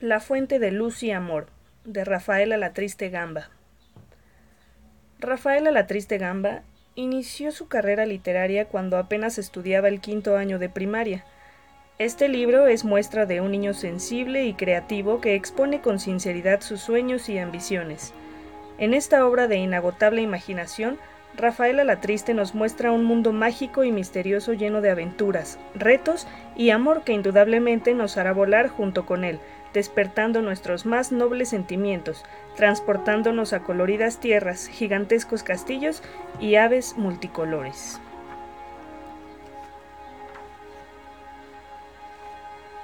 La fuente de luz y amor, de Rafaela la Triste Gamba. Rafaela la Triste Gamba inició su carrera literaria cuando apenas estudiaba el quinto año de primaria. Este libro es muestra de un niño sensible y creativo que expone con sinceridad sus sueños y ambiciones. En esta obra de inagotable imaginación, Rafaela la Triste nos muestra un mundo mágico y misterioso lleno de aventuras, retos y amor que indudablemente nos hará volar junto con él, despertando nuestros más nobles sentimientos, transportándonos a coloridas tierras, gigantescos castillos y aves multicolores.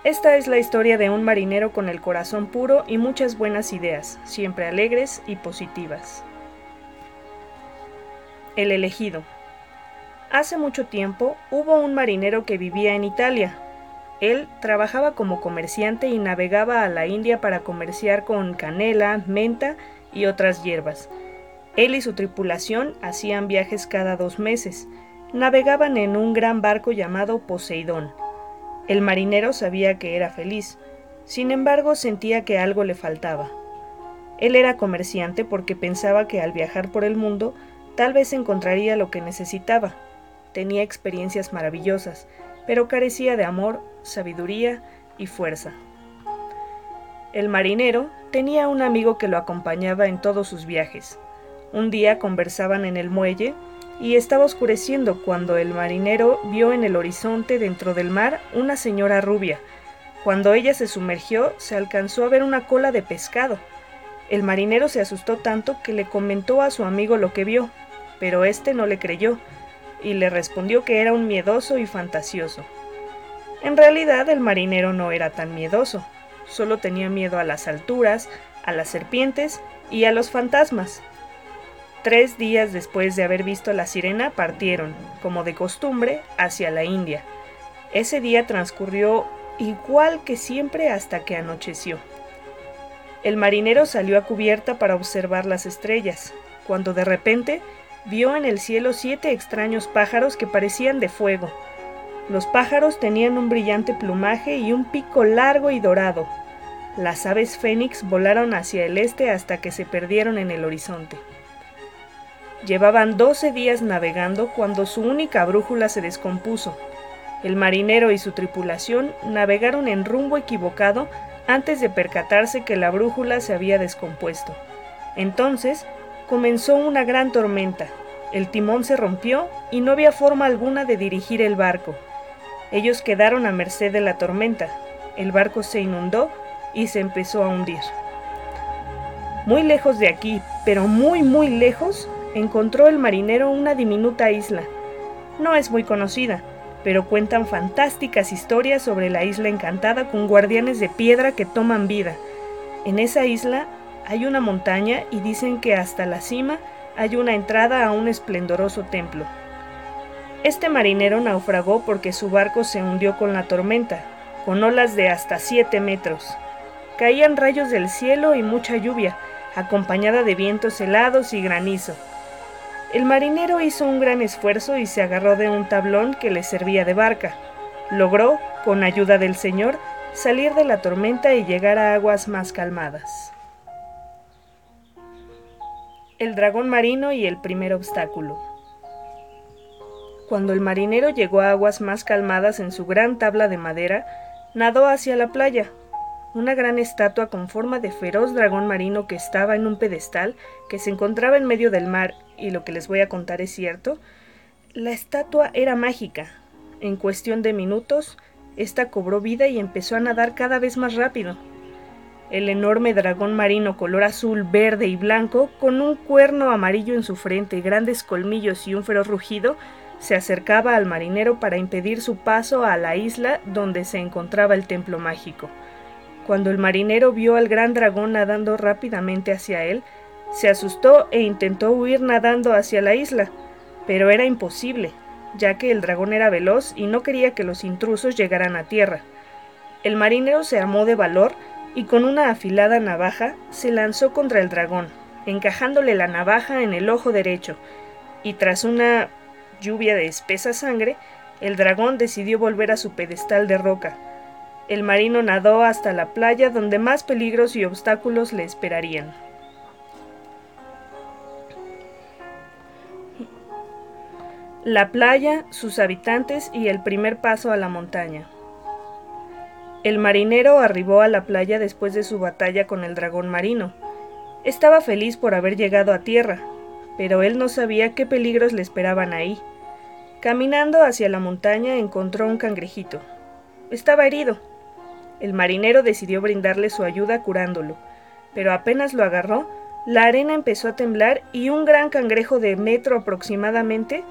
Esta es la historia de un marinero con el corazón puro y muchas buenas ideas, siempre alegres y positivas. El elegido. Hace mucho tiempo hubo un marinero que vivía en Italia, él trabajaba como comerciante y navegaba a la India para comerciar con canela, menta y otras hierbas. Él y su tripulación hacían viajes cada dos meses. Navegaban en un gran barco llamado Poseidón. El marinero sabía que era feliz, sin embargo sentía que algo le faltaba. Él era comerciante porque pensaba que al viajar por el mundo tal vez encontraría lo que necesitaba. Tenía experiencias maravillosas, pero carecía de amor, sabiduría y fuerza. El marinero tenía un amigo que lo acompañaba en todos sus viajes. Un día conversaban en el muelle y estaba oscureciendo cuando el marinero vio en el horizonte dentro del mar una señora rubia. Cuando ella se sumergió se alcanzó a ver una cola de pescado. El marinero se asustó tanto que le comentó a su amigo lo que vio, pero éste no le creyó y le respondió que era un miedoso y fantasioso. En realidad el marinero no era tan miedoso, solo tenía miedo a las alturas, a las serpientes y a los fantasmas. Tres días después de haber visto a la sirena partieron, como de costumbre, hacia la India. Ese día transcurrió igual que siempre hasta que anocheció. El marinero salió a cubierta para observar las estrellas, cuando de repente vio en el cielo siete extraños pájaros que parecían de fuego. Los pájaros tenían un brillante plumaje y un pico largo y dorado. Las aves fénix volaron hacia el este hasta que se perdieron en el horizonte. Llevaban doce días navegando cuando su única brújula se descompuso. El marinero y su tripulación navegaron en rumbo equivocado antes de percatarse que la brújula se había descompuesto. Entonces comenzó una gran tormenta. El timón se rompió y no había forma alguna de dirigir el barco. Ellos quedaron a merced de la tormenta. El barco se inundó y se empezó a hundir. Muy lejos de aquí, pero muy muy lejos, encontró el marinero una diminuta isla. No es muy conocida, pero cuentan fantásticas historias sobre la isla encantada con guardianes de piedra que toman vida. En esa isla hay una montaña y dicen que hasta la cima hay una entrada a un esplendoroso templo. Este marinero naufragó porque su barco se hundió con la tormenta, con olas de hasta siete metros. Caían rayos del cielo y mucha lluvia, acompañada de vientos helados y granizo. El marinero hizo un gran esfuerzo y se agarró de un tablón que le servía de barca. Logró, con ayuda del Señor, salir de la tormenta y llegar a aguas más calmadas. El dragón marino y el primer obstáculo. Cuando el marinero llegó a aguas más calmadas en su gran tabla de madera, nadó hacia la playa. Una gran estatua con forma de feroz dragón marino que estaba en un pedestal que se encontraba en medio del mar, y lo que les voy a contar es cierto, la estatua era mágica. En cuestión de minutos, esta cobró vida y empezó a nadar cada vez más rápido. El enorme dragón marino color azul, verde y blanco, con un cuerno amarillo en su frente, grandes colmillos y un feroz rugido, se acercaba al marinero para impedir su paso a la isla donde se encontraba el templo mágico. Cuando el marinero vio al gran dragón nadando rápidamente hacia él, se asustó e intentó huir nadando hacia la isla, pero era imposible, ya que el dragón era veloz y no quería que los intrusos llegaran a tierra. El marinero se armó de valor y con una afilada navaja se lanzó contra el dragón, encajándole la navaja en el ojo derecho, y tras una lluvia de espesa sangre, el dragón decidió volver a su pedestal de roca. El marino nadó hasta la playa donde más peligros y obstáculos le esperarían. La playa, sus habitantes y el primer paso a la montaña. El marinero arribó a la playa después de su batalla con el dragón marino. Estaba feliz por haber llegado a tierra, pero él no sabía qué peligros le esperaban ahí. Caminando hacia la montaña encontró un cangrejito. Estaba herido. El marinero decidió brindarle su ayuda curándolo, pero apenas lo agarró, la arena empezó a temblar y un gran cangrejo de metro aproximadamente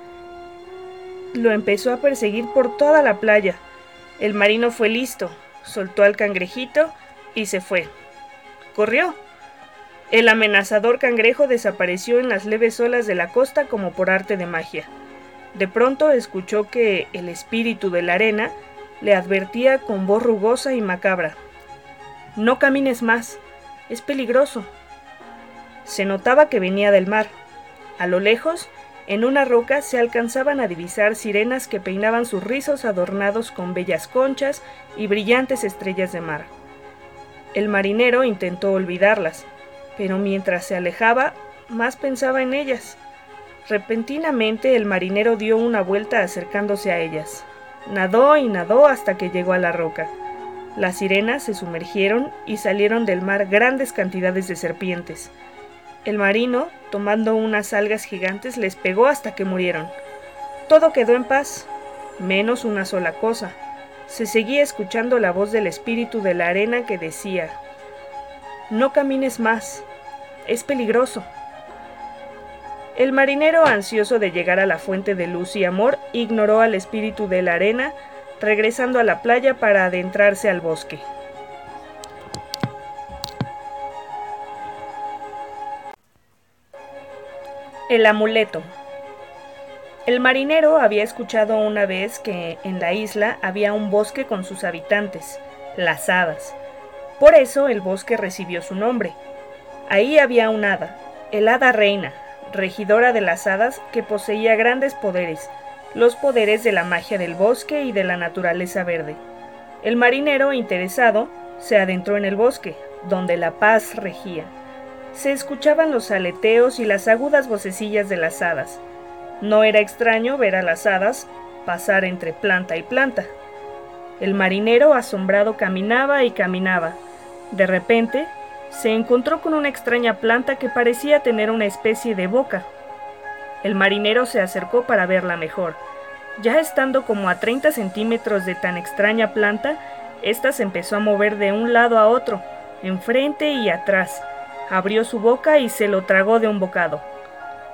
lo empezó a perseguir por toda la playa. El marino fue listo, soltó al cangrejito y se fue. Corrió. El amenazador cangrejo desapareció en las leves olas de la costa como por arte de magia. De pronto escuchó que el espíritu de la arena le advertía con voz rugosa y macabra. No camines más, es peligroso. Se notaba que venía del mar. A lo lejos en una roca se alcanzaban a divisar sirenas que peinaban sus rizos adornados con bellas conchas y brillantes estrellas de mar. El marinero intentó olvidarlas, pero mientras se alejaba, más pensaba en ellas. Repentinamente el marinero dio una vuelta acercándose a ellas. Nadó y nadó hasta que llegó a la roca. Las sirenas se sumergieron y salieron del mar grandes cantidades de serpientes. El marino, tomando unas algas gigantes, les pegó hasta que murieron. Todo quedó en paz, menos una sola cosa. Se seguía escuchando la voz del espíritu de la arena que decía, No camines más, es peligroso. El marinero, ansioso de llegar a la fuente de luz y amor, ignoró al espíritu de la arena, regresando a la playa para adentrarse al bosque. El amuleto. El marinero había escuchado una vez que en la isla había un bosque con sus habitantes, las hadas. Por eso el bosque recibió su nombre. Ahí había un hada, el hada reina, regidora de las hadas que poseía grandes poderes, los poderes de la magia del bosque y de la naturaleza verde. El marinero, interesado, se adentró en el bosque, donde la paz regía se escuchaban los aleteos y las agudas vocecillas de las hadas. No era extraño ver a las hadas pasar entre planta y planta. El marinero asombrado caminaba y caminaba. De repente, se encontró con una extraña planta que parecía tener una especie de boca. El marinero se acercó para verla mejor. Ya estando como a 30 centímetros de tan extraña planta, ésta se empezó a mover de un lado a otro, enfrente y atrás, Abrió su boca y se lo tragó de un bocado.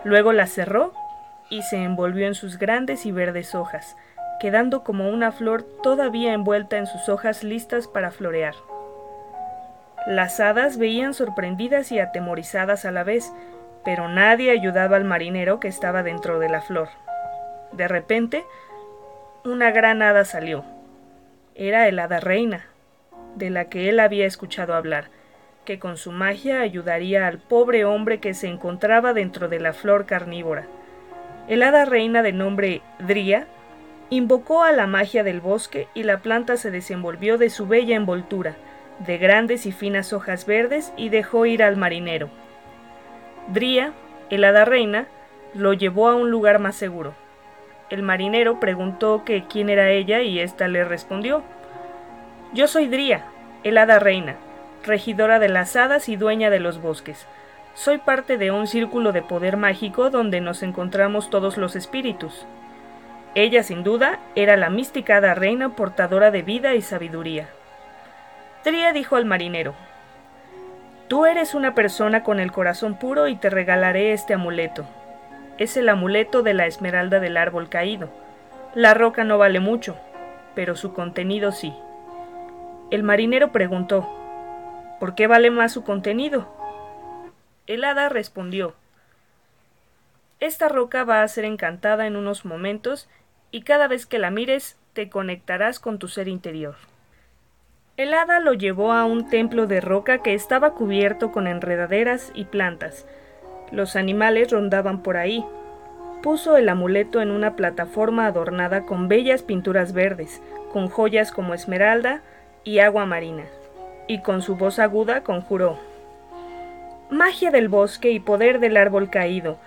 Luego la cerró y se envolvió en sus grandes y verdes hojas, quedando como una flor todavía envuelta en sus hojas listas para florear. Las hadas veían sorprendidas y atemorizadas a la vez, pero nadie ayudaba al marinero que estaba dentro de la flor. De repente, una gran hada salió. Era el hada reina, de la que él había escuchado hablar, que con su magia ayudaría al pobre hombre que se encontraba dentro de la flor carnívora. El hada reina de nombre Dría invocó a la magia del bosque y la planta se desenvolvió de su bella envoltura, de grandes y finas hojas verdes, y dejó ir al marinero. Dría, el hada reina, lo llevó a un lugar más seguro. El marinero preguntó que quién era ella y ésta le respondió Yo soy Dría, el hada reina regidora de las hadas y dueña de los bosques. Soy parte de un círculo de poder mágico donde nos encontramos todos los espíritus. Ella, sin duda, era la mística reina portadora de vida y sabiduría. Tria dijo al marinero, Tú eres una persona con el corazón puro y te regalaré este amuleto. Es el amuleto de la esmeralda del árbol caído. La roca no vale mucho, pero su contenido sí. El marinero preguntó, ¿Por qué vale más su contenido? El hada respondió, Esta roca va a ser encantada en unos momentos y cada vez que la mires te conectarás con tu ser interior. El hada lo llevó a un templo de roca que estaba cubierto con enredaderas y plantas. Los animales rondaban por ahí. Puso el amuleto en una plataforma adornada con bellas pinturas verdes, con joyas como esmeralda, y agua marina, y con su voz aguda conjuró. Magia del bosque y poder del árbol caído,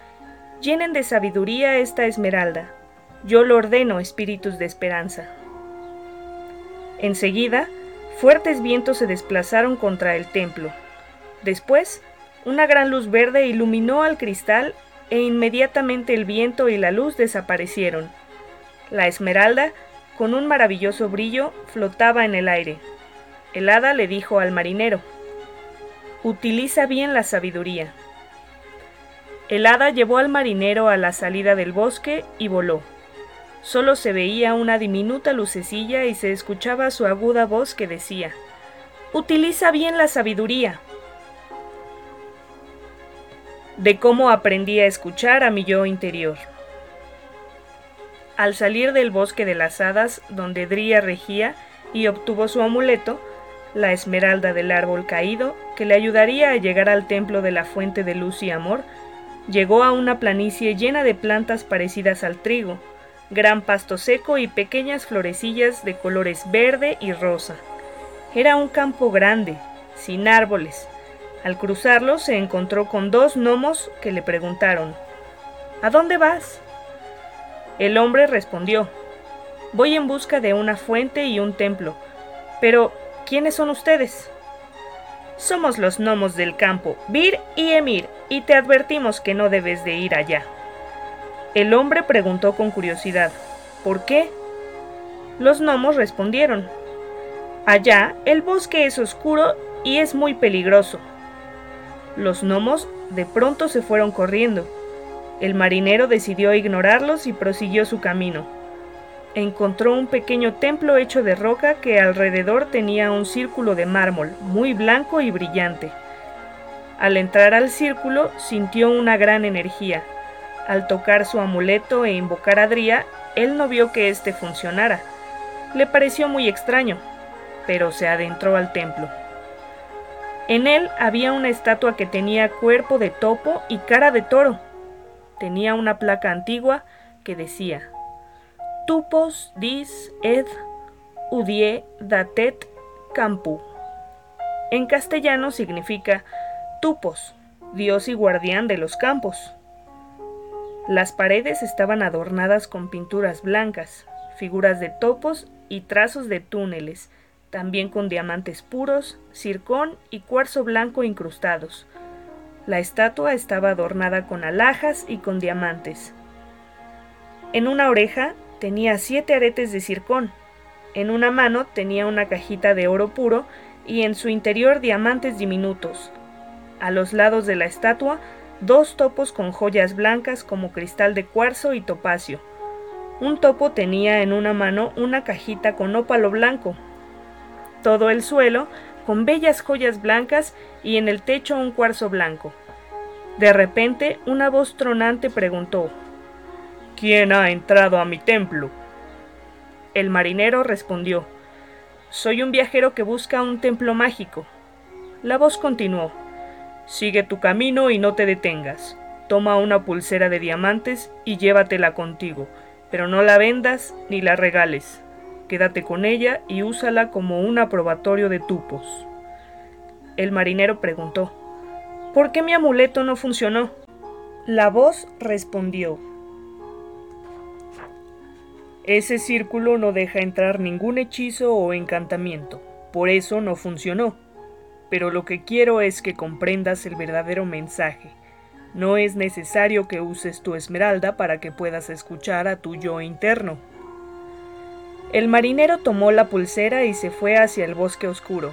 llenen de sabiduría esta esmeralda. Yo lo ordeno, espíritus de esperanza. Enseguida, fuertes vientos se desplazaron contra el templo. Después, una gran luz verde iluminó al cristal e inmediatamente el viento y la luz desaparecieron. La esmeralda, con un maravilloso brillo, flotaba en el aire. El hada le dijo al marinero, Utiliza bien la sabiduría. El hada llevó al marinero a la salida del bosque y voló. Solo se veía una diminuta lucecilla y se escuchaba su aguda voz que decía, Utiliza bien la sabiduría de cómo aprendí a escuchar a mi yo interior. Al salir del bosque de las hadas, donde Dría regía y obtuvo su amuleto, la esmeralda del árbol caído, que le ayudaría a llegar al templo de la fuente de luz y amor, llegó a una planicie llena de plantas parecidas al trigo, gran pasto seco y pequeñas florecillas de colores verde y rosa. Era un campo grande, sin árboles, al cruzarlo se encontró con dos gnomos que le preguntaron, ¿A dónde vas? El hombre respondió, Voy en busca de una fuente y un templo. Pero, ¿quiénes son ustedes? Somos los gnomos del campo, Vir y Emir, y te advertimos que no debes de ir allá. El hombre preguntó con curiosidad, ¿por qué? Los gnomos respondieron, Allá el bosque es oscuro y es muy peligroso. Los gnomos de pronto se fueron corriendo. El marinero decidió ignorarlos y prosiguió su camino. Encontró un pequeño templo hecho de roca que alrededor tenía un círculo de mármol, muy blanco y brillante. Al entrar al círculo sintió una gran energía. Al tocar su amuleto e invocar a Dría, él no vio que éste funcionara. Le pareció muy extraño, pero se adentró al templo. En él había una estatua que tenía cuerpo de topo y cara de toro. Tenía una placa antigua que decía Tupos dis ed udie datet campu. En castellano significa Tupos, dios y guardián de los campos. Las paredes estaban adornadas con pinturas blancas, figuras de topos y trazos de túneles, también con diamantes puros, circón y cuarzo blanco incrustados. La estatua estaba adornada con alhajas y con diamantes. En una oreja tenía siete aretes de circón, en una mano tenía una cajita de oro puro y en su interior diamantes diminutos. A los lados de la estatua, dos topos con joyas blancas como cristal de cuarzo y topacio. Un topo tenía en una mano una cajita con ópalo blanco todo el suelo con bellas joyas blancas y en el techo un cuarzo blanco. De repente una voz tronante preguntó ¿Quién ha entrado a mi templo? El marinero respondió Soy un viajero que busca un templo mágico. La voz continuó Sigue tu camino y no te detengas. Toma una pulsera de diamantes y llévatela contigo, pero no la vendas ni la regales. Quédate con ella y úsala como un aprobatorio de tupos. El marinero preguntó, ¿Por qué mi amuleto no funcionó? La voz respondió, Ese círculo no deja entrar ningún hechizo o encantamiento, por eso no funcionó. Pero lo que quiero es que comprendas el verdadero mensaje. No es necesario que uses tu esmeralda para que puedas escuchar a tu yo interno. El marinero tomó la pulsera y se fue hacia el bosque oscuro.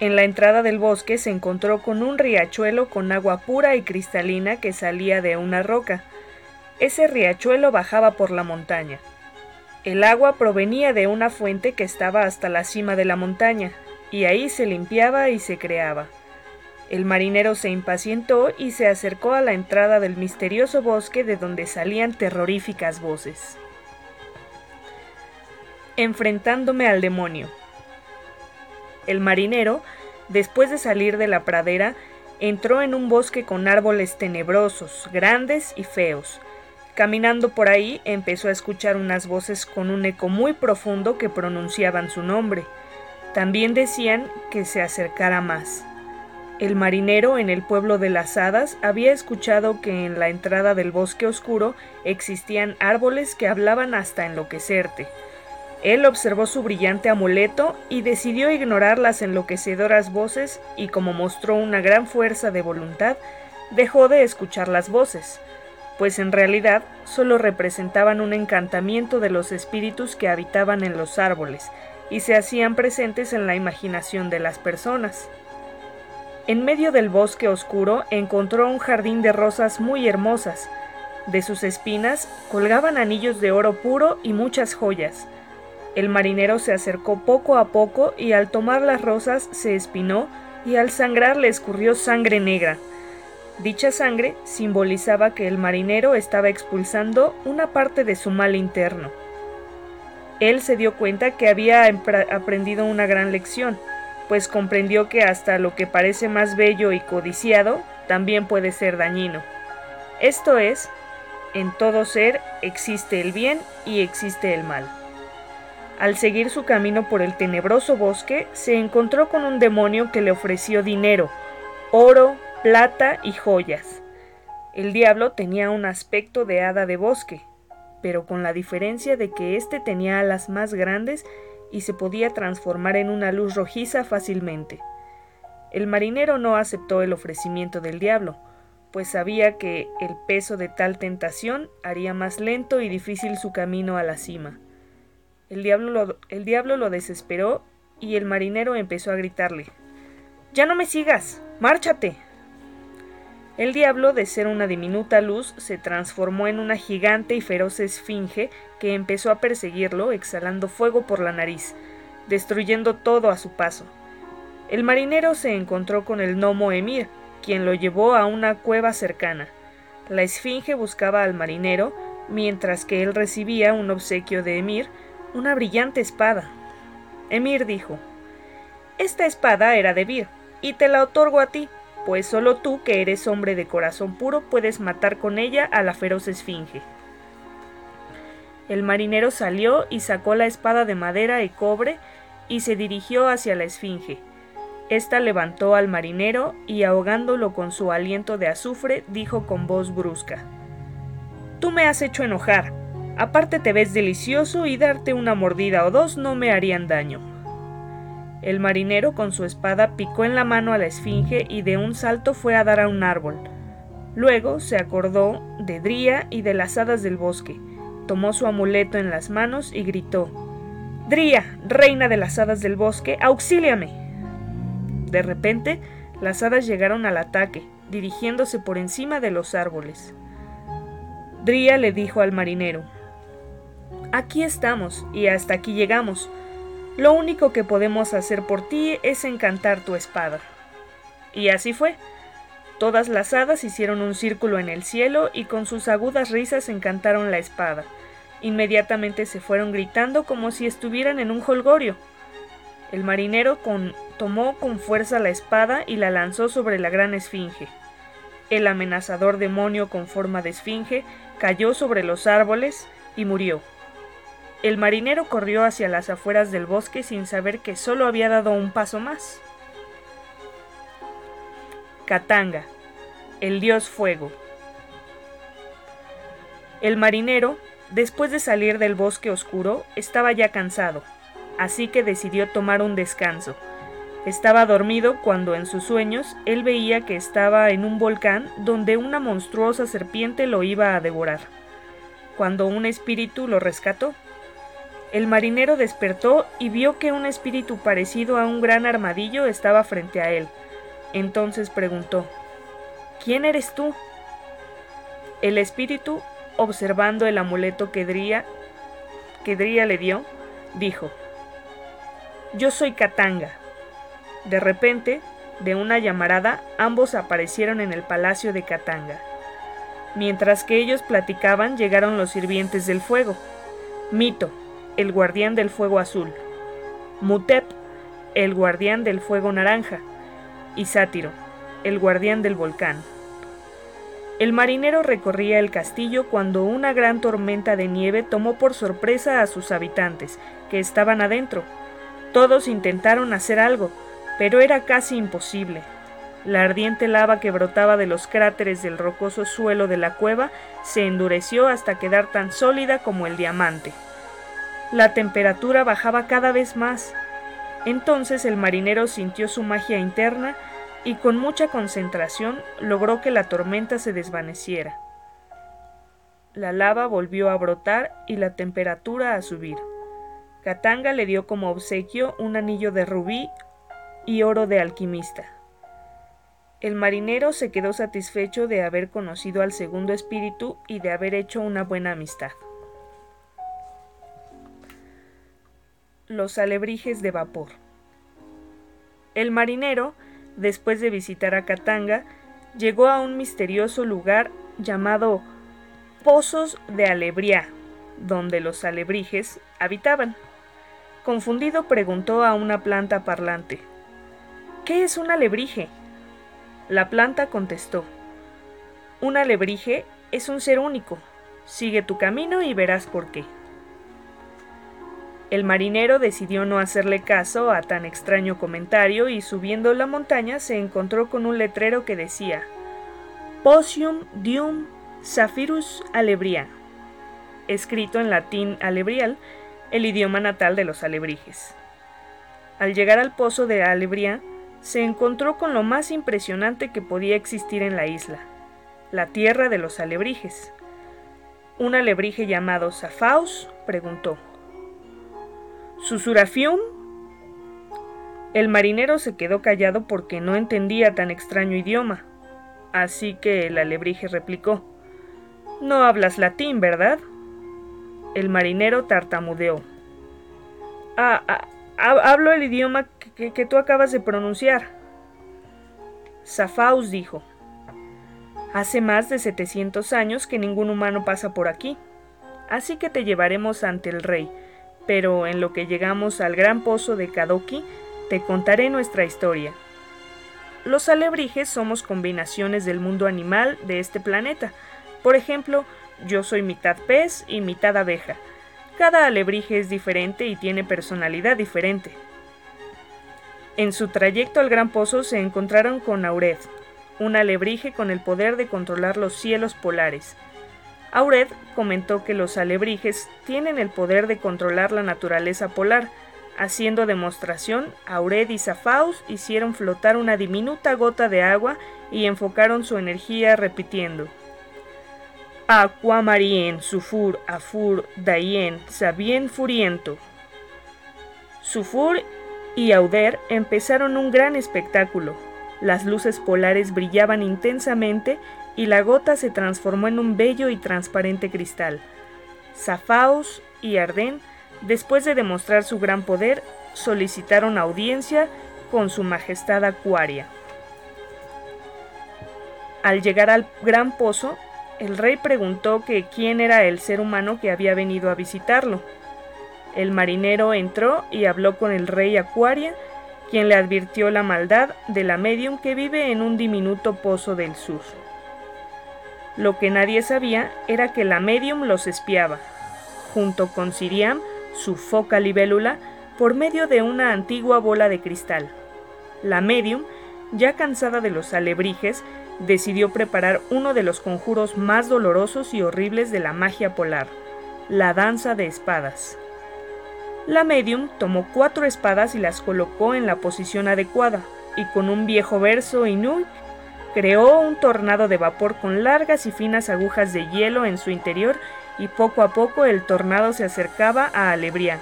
En la entrada del bosque se encontró con un riachuelo con agua pura y cristalina que salía de una roca. Ese riachuelo bajaba por la montaña. El agua provenía de una fuente que estaba hasta la cima de la montaña, y ahí se limpiaba y se creaba. El marinero se impacientó y se acercó a la entrada del misterioso bosque de donde salían terroríficas voces enfrentándome al demonio. El marinero, después de salir de la pradera, entró en un bosque con árboles tenebrosos, grandes y feos. Caminando por ahí empezó a escuchar unas voces con un eco muy profundo que pronunciaban su nombre. También decían que se acercara más. El marinero en el pueblo de las hadas había escuchado que en la entrada del bosque oscuro existían árboles que hablaban hasta enloquecerte. Él observó su brillante amuleto y decidió ignorar las enloquecedoras voces y como mostró una gran fuerza de voluntad, dejó de escuchar las voces, pues en realidad solo representaban un encantamiento de los espíritus que habitaban en los árboles y se hacían presentes en la imaginación de las personas. En medio del bosque oscuro encontró un jardín de rosas muy hermosas. De sus espinas colgaban anillos de oro puro y muchas joyas. El marinero se acercó poco a poco y al tomar las rosas se espinó y al sangrar le escurrió sangre negra. Dicha sangre simbolizaba que el marinero estaba expulsando una parte de su mal interno. Él se dio cuenta que había aprendido una gran lección, pues comprendió que hasta lo que parece más bello y codiciado también puede ser dañino. Esto es, en todo ser existe el bien y existe el mal. Al seguir su camino por el tenebroso bosque, se encontró con un demonio que le ofreció dinero, oro, plata y joyas. El diablo tenía un aspecto de hada de bosque, pero con la diferencia de que éste tenía alas más grandes y se podía transformar en una luz rojiza fácilmente. El marinero no aceptó el ofrecimiento del diablo, pues sabía que el peso de tal tentación haría más lento y difícil su camino a la cima. El diablo lo, el diablo lo desesperó y el marinero empezó a gritarle Ya no me sigas. Márchate. El diablo, de ser una diminuta luz, se transformó en una gigante y feroz esfinge que empezó a perseguirlo, exhalando fuego por la nariz, destruyendo todo a su paso. El marinero se encontró con el gnomo Emir, quien lo llevó a una cueva cercana. La esfinge buscaba al marinero, mientras que él recibía un obsequio de Emir, una brillante espada. Emir dijo, Esta espada era de Vir, y te la otorgo a ti, pues solo tú, que eres hombre de corazón puro, puedes matar con ella a la feroz esfinge. El marinero salió y sacó la espada de madera y cobre y se dirigió hacia la esfinge. Esta levantó al marinero y ahogándolo con su aliento de azufre, dijo con voz brusca Tú me has hecho enojar. Aparte te ves delicioso y darte una mordida o dos no me harían daño. El marinero con su espada picó en la mano a la esfinge y de un salto fue a dar a un árbol. Luego se acordó de Dría y de las hadas del bosque, tomó su amuleto en las manos y gritó Dría, reina de las hadas del bosque, auxíliame. De repente, las hadas llegaron al ataque, dirigiéndose por encima de los árboles. Dría le dijo al marinero Aquí estamos y hasta aquí llegamos. Lo único que podemos hacer por ti es encantar tu espada. Y así fue. Todas las hadas hicieron un círculo en el cielo y con sus agudas risas encantaron la espada. Inmediatamente se fueron gritando como si estuvieran en un holgorio. El marinero tomó con fuerza la espada y la lanzó sobre la gran esfinge. El amenazador demonio con forma de esfinge cayó sobre los árboles y murió. El marinero corrió hacia las afueras del bosque sin saber que solo había dado un paso más. Katanga, el dios fuego. El marinero, después de salir del bosque oscuro, estaba ya cansado, así que decidió tomar un descanso. Estaba dormido cuando en sus sueños él veía que estaba en un volcán donde una monstruosa serpiente lo iba a devorar. Cuando un espíritu lo rescató, el marinero despertó y vio que un espíritu parecido a un gran armadillo estaba frente a él. Entonces preguntó, ¿Quién eres tú? El espíritu, observando el amuleto que Dría, que le dio, dijo, Yo soy Katanga. De repente, de una llamarada, ambos aparecieron en el palacio de Katanga. Mientras que ellos platicaban, llegaron los sirvientes del fuego. Mito, el guardián del fuego azul, Mutep, el guardián del fuego naranja, y Sátiro, el guardián del volcán. El marinero recorría el castillo cuando una gran tormenta de nieve tomó por sorpresa a sus habitantes, que estaban adentro. Todos intentaron hacer algo, pero era casi imposible. La ardiente lava que brotaba de los cráteres del rocoso suelo de la cueva se endureció hasta quedar tan sólida como el diamante. La temperatura bajaba cada vez más. Entonces el marinero sintió su magia interna y con mucha concentración logró que la tormenta se desvaneciera. La lava volvió a brotar y la temperatura a subir. Katanga le dio como obsequio un anillo de rubí y oro de alquimista. El marinero se quedó satisfecho de haber conocido al segundo espíritu y de haber hecho una buena amistad. Los alebrijes de vapor. El marinero, después de visitar a Katanga, llegó a un misterioso lugar llamado Pozos de Alebriá, donde los alebrijes habitaban. Confundido preguntó a una planta parlante, ¿Qué es un alebrije? La planta contestó, Un alebrije es un ser único. Sigue tu camino y verás por qué. El marinero decidió no hacerle caso a tan extraño comentario y subiendo la montaña se encontró con un letrero que decía Posium dium Saphirus alebria, escrito en latín alebrial, el idioma natal de los alebrijes. Al llegar al pozo de Alebria, se encontró con lo más impresionante que podía existir en la isla, la tierra de los alebrijes. Un alebrije llamado Safaus preguntó: ¿Susurafium? El marinero se quedó callado porque no entendía tan extraño idioma. Así que el alebrije replicó: No hablas latín, ¿verdad? El marinero tartamudeó. Ah, ah hablo el idioma que, tú acabas de pronunciar. Safaus dijo, Hace más de 700 años que ningún humano pasa por aquí, así que te llevaremos ante el rey, pero en lo que llegamos al gran pozo de Kadoki, te contaré nuestra historia. Los alebrijes somos combinaciones del mundo animal de este planeta. Por ejemplo, yo soy mitad pez y mitad abeja. Cada alebrije es diferente y tiene personalidad diferente. En su trayecto al Gran Pozo se encontraron con Aured, un alebrije con el poder de controlar los cielos polares. Aured comentó que los alebrijes tienen el poder de controlar la naturaleza polar. Haciendo demostración, Aured y Zafaus hicieron flotar una diminuta gota de agua y enfocaron su energía repitiendo Aquamarien, Sufur, Afur, Dayen, Sabien Furiento. Sufur y Auder empezaron un gran espectáculo. Las luces polares brillaban intensamente y la gota se transformó en un bello y transparente cristal. Zafaos y Arden, después de demostrar su gran poder, solicitaron audiencia con su majestad Acuaria. Al llegar al gran pozo, el rey preguntó que quién era el ser humano que había venido a visitarlo. El marinero entró y habló con el rey Acuaria, quien le advirtió la maldad de la medium que vive en un diminuto pozo del sur. Lo que nadie sabía era que la medium los espiaba, junto con Siriam, su foca libélula, por medio de una antigua bola de cristal. La medium, ya cansada de los alebrijes, decidió preparar uno de los conjuros más dolorosos y horribles de la magia polar, la danza de espadas. La medium tomó cuatro espadas y las colocó en la posición adecuada, y con un viejo verso inuit creó un tornado de vapor con largas y finas agujas de hielo en su interior y poco a poco el tornado se acercaba a Alebria.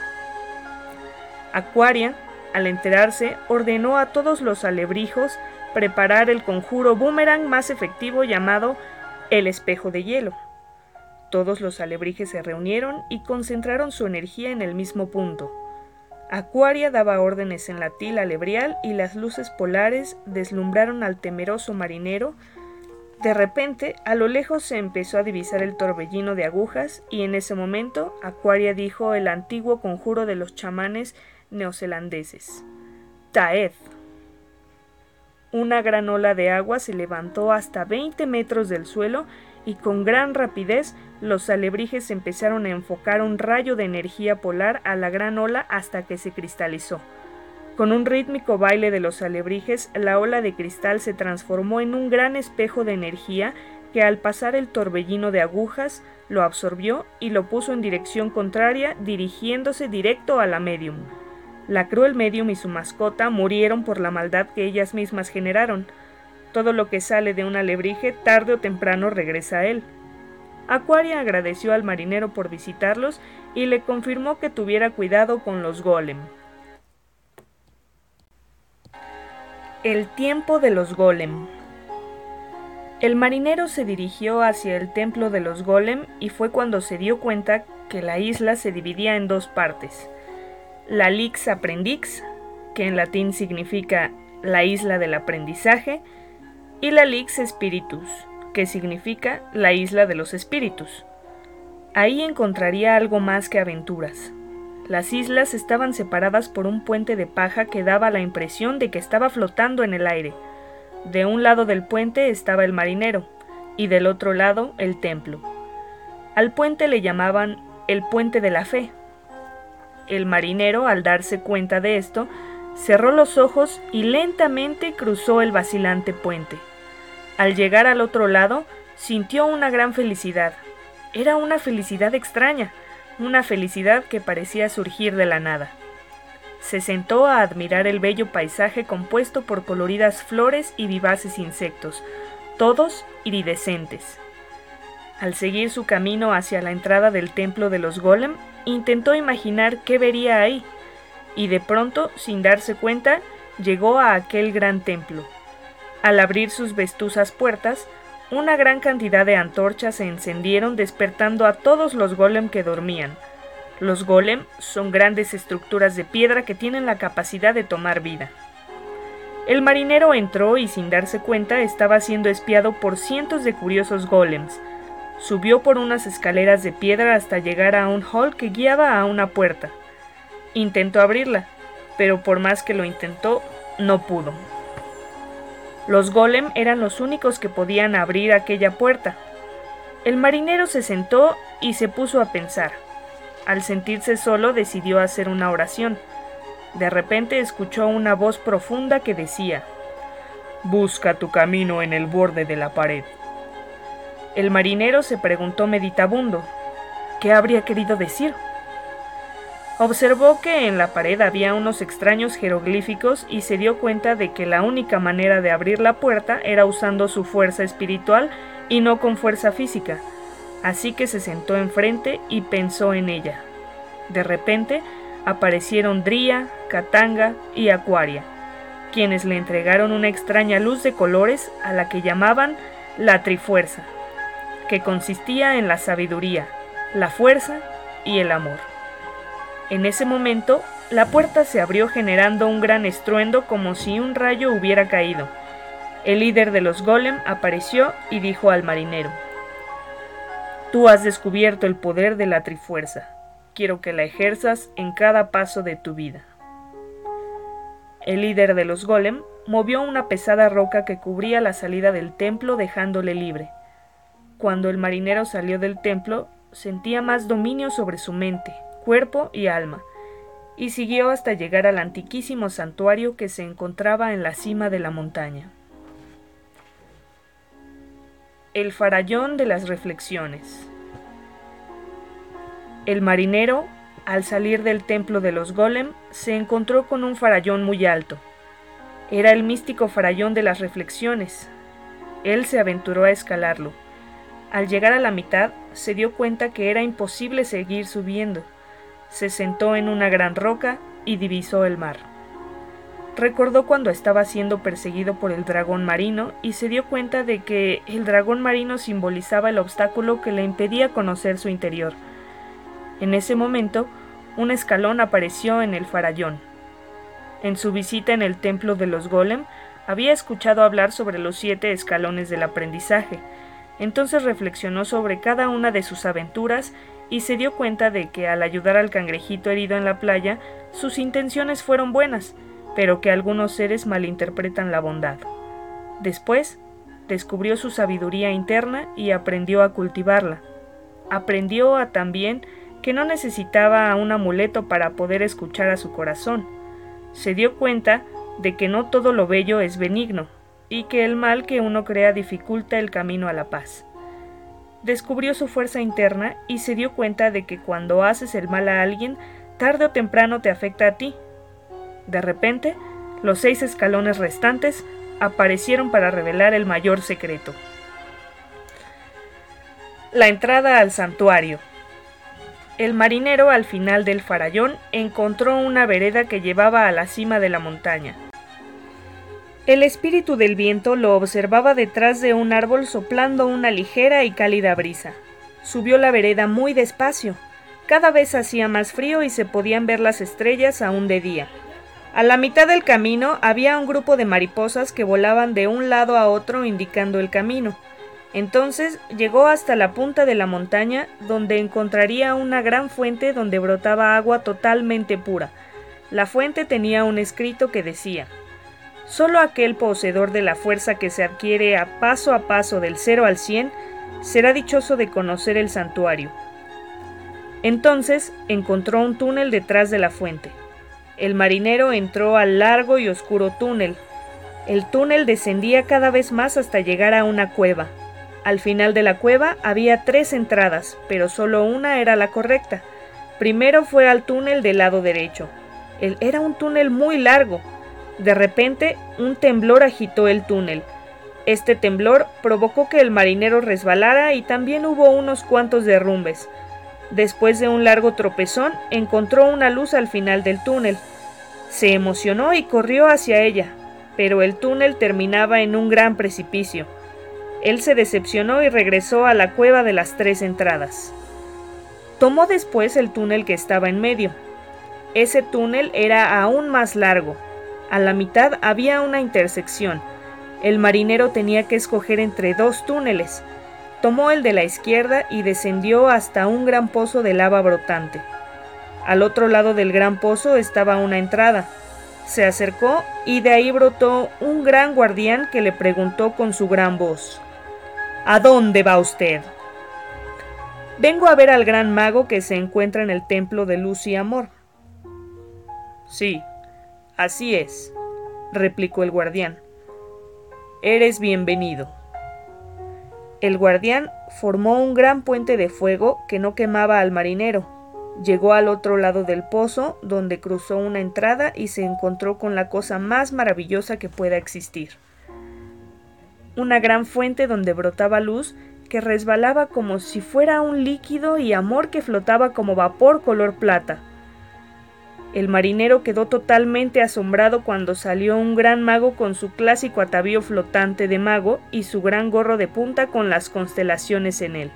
Aquaria, al enterarse, ordenó a todos los alebrijos preparar el conjuro boomerang más efectivo llamado el espejo de hielo. Todos los alebrijes se reunieron y concentraron su energía en el mismo punto. Acuaria daba órdenes en la tila alebrial y las luces polares deslumbraron al temeroso marinero. De repente, a lo lejos se empezó a divisar el torbellino de agujas y en ese momento Acuaria dijo el antiguo conjuro de los chamanes neozelandeses. Taed. Una gran ola de agua se levantó hasta 20 metros del suelo y con gran rapidez los alebrijes empezaron a enfocar un rayo de energía polar a la gran ola hasta que se cristalizó. Con un rítmico baile de los alebrijes, la ola de cristal se transformó en un gran espejo de energía que al pasar el torbellino de agujas lo absorbió y lo puso en dirección contraria, dirigiéndose directo a la medium. La cruel medium y su mascota murieron por la maldad que ellas mismas generaron. Todo lo que sale de un alebrije tarde o temprano regresa a él. Aquaria agradeció al marinero por visitarlos y le confirmó que tuviera cuidado con los golem. El tiempo de los golem. El marinero se dirigió hacia el templo de los golem y fue cuando se dio cuenta que la isla se dividía en dos partes. La Lix Aprendix, que en latín significa la isla del aprendizaje, y la Lix Spiritus, que significa la isla de los espíritus. Ahí encontraría algo más que aventuras. Las islas estaban separadas por un puente de paja que daba la impresión de que estaba flotando en el aire. De un lado del puente estaba el marinero y del otro lado el templo. Al puente le llamaban el puente de la fe. El marinero, al darse cuenta de esto, cerró los ojos y lentamente cruzó el vacilante puente. Al llegar al otro lado, sintió una gran felicidad. Era una felicidad extraña, una felicidad que parecía surgir de la nada. Se sentó a admirar el bello paisaje compuesto por coloridas flores y vivaces insectos, todos iridescentes. Al seguir su camino hacia la entrada del templo de los golem, intentó imaginar qué vería ahí, y de pronto, sin darse cuenta, llegó a aquel gran templo. Al abrir sus vestuzas puertas, una gran cantidad de antorchas se encendieron despertando a todos los golem que dormían. Los golem son grandes estructuras de piedra que tienen la capacidad de tomar vida. El marinero entró y sin darse cuenta estaba siendo espiado por cientos de curiosos golems. Subió por unas escaleras de piedra hasta llegar a un hall que guiaba a una puerta. Intentó abrirla, pero por más que lo intentó, no pudo. Los golem eran los únicos que podían abrir aquella puerta. El marinero se sentó y se puso a pensar. Al sentirse solo decidió hacer una oración. De repente escuchó una voz profunda que decía, Busca tu camino en el borde de la pared. El marinero se preguntó meditabundo, ¿qué habría querido decir? Observó que en la pared había unos extraños jeroglíficos y se dio cuenta de que la única manera de abrir la puerta era usando su fuerza espiritual y no con fuerza física. Así que se sentó enfrente y pensó en ella. De repente aparecieron Dría, Katanga y Aquaria, quienes le entregaron una extraña luz de colores a la que llamaban la Trifuerza, que consistía en la sabiduría, la fuerza y el amor. En ese momento, la puerta se abrió generando un gran estruendo como si un rayo hubiera caído. El líder de los golem apareció y dijo al marinero, Tú has descubierto el poder de la Trifuerza. Quiero que la ejerzas en cada paso de tu vida. El líder de los golem movió una pesada roca que cubría la salida del templo dejándole libre. Cuando el marinero salió del templo, sentía más dominio sobre su mente, cuerpo y alma, y siguió hasta llegar al antiquísimo santuario que se encontraba en la cima de la montaña. El farallón de las reflexiones. El marinero, al salir del templo de los golem, se encontró con un farallón muy alto. Era el místico farallón de las reflexiones. Él se aventuró a escalarlo. Al llegar a la mitad, se dio cuenta que era imposible seguir subiendo se sentó en una gran roca y divisó el mar. Recordó cuando estaba siendo perseguido por el dragón marino y se dio cuenta de que el dragón marino simbolizaba el obstáculo que le impedía conocer su interior. En ese momento, un escalón apareció en el farallón. En su visita en el templo de los golem, había escuchado hablar sobre los siete escalones del aprendizaje, entonces reflexionó sobre cada una de sus aventuras y se dio cuenta de que al ayudar al cangrejito herido en la playa, sus intenciones fueron buenas, pero que algunos seres malinterpretan la bondad. Después, descubrió su sabiduría interna y aprendió a cultivarla. Aprendió a también que no necesitaba un amuleto para poder escuchar a su corazón. se dio cuenta de que no todo lo bello es benigno, y que el mal que uno crea dificulta el camino a la paz. Descubrió su fuerza interna y se dio cuenta de que cuando haces el mal a alguien, tarde o temprano te afecta a ti. De repente, los seis escalones restantes aparecieron para revelar el mayor secreto. La entrada al santuario. El marinero al final del farallón encontró una vereda que llevaba a la cima de la montaña. El espíritu del viento lo observaba detrás de un árbol soplando una ligera y cálida brisa. Subió la vereda muy despacio. Cada vez hacía más frío y se podían ver las estrellas aún de día. A la mitad del camino había un grupo de mariposas que volaban de un lado a otro indicando el camino. Entonces llegó hasta la punta de la montaña donde encontraría una gran fuente donde brotaba agua totalmente pura. La fuente tenía un escrito que decía Solo aquel poseedor de la fuerza que se adquiere a paso a paso del 0 al 100 será dichoso de conocer el santuario. Entonces encontró un túnel detrás de la fuente. El marinero entró al largo y oscuro túnel. El túnel descendía cada vez más hasta llegar a una cueva. Al final de la cueva había tres entradas, pero solo una era la correcta. Primero fue al túnel del lado derecho. Era un túnel muy largo. De repente, un temblor agitó el túnel. Este temblor provocó que el marinero resbalara y también hubo unos cuantos derrumbes. Después de un largo tropezón, encontró una luz al final del túnel. Se emocionó y corrió hacia ella, pero el túnel terminaba en un gran precipicio. Él se decepcionó y regresó a la cueva de las tres entradas. Tomó después el túnel que estaba en medio. Ese túnel era aún más largo. A la mitad había una intersección. El marinero tenía que escoger entre dos túneles. Tomó el de la izquierda y descendió hasta un gran pozo de lava brotante. Al otro lado del gran pozo estaba una entrada. Se acercó y de ahí brotó un gran guardián que le preguntó con su gran voz. ¿A dónde va usted? Vengo a ver al gran mago que se encuentra en el templo de luz y amor. Sí, así es, replicó el guardián. Eres bienvenido. El guardián formó un gran puente de fuego que no quemaba al marinero. Llegó al otro lado del pozo, donde cruzó una entrada y se encontró con la cosa más maravillosa que pueda existir. Una gran fuente donde brotaba luz que resbalaba como si fuera un líquido y amor que flotaba como vapor color plata. El marinero quedó totalmente asombrado cuando salió un gran mago con su clásico atavío flotante de mago y su gran gorro de punta con las constelaciones en él.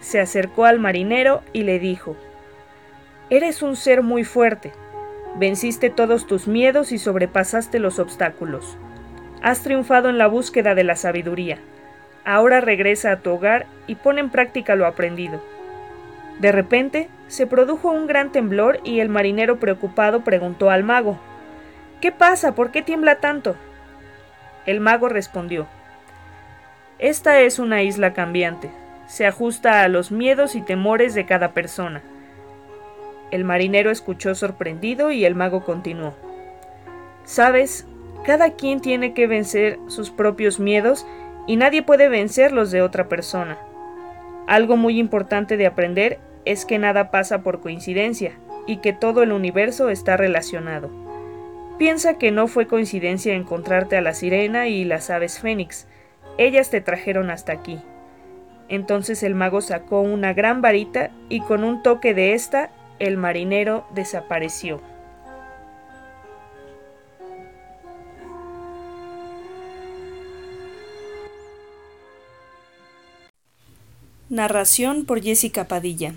Se acercó al marinero y le dijo Eres un ser muy fuerte. Venciste todos tus miedos y sobrepasaste los obstáculos. Has triunfado en la búsqueda de la sabiduría. Ahora regresa a tu hogar y pon en práctica lo aprendido. De repente, se produjo un gran temblor y el marinero preocupado preguntó al mago ¿Qué pasa? ¿Por qué tiembla tanto? El mago respondió Esta es una isla cambiante. Se ajusta a los miedos y temores de cada persona. El marinero escuchó sorprendido y el mago continuó. Sabes, cada quien tiene que vencer sus propios miedos y nadie puede vencer los de otra persona. Algo muy importante de aprender es que nada pasa por coincidencia y que todo el universo está relacionado. Piensa que no fue coincidencia encontrarte a la sirena y las aves fénix. Ellas te trajeron hasta aquí. Entonces el mago sacó una gran varita y con un toque de esta el marinero desapareció. Narración por Jessica Padilla.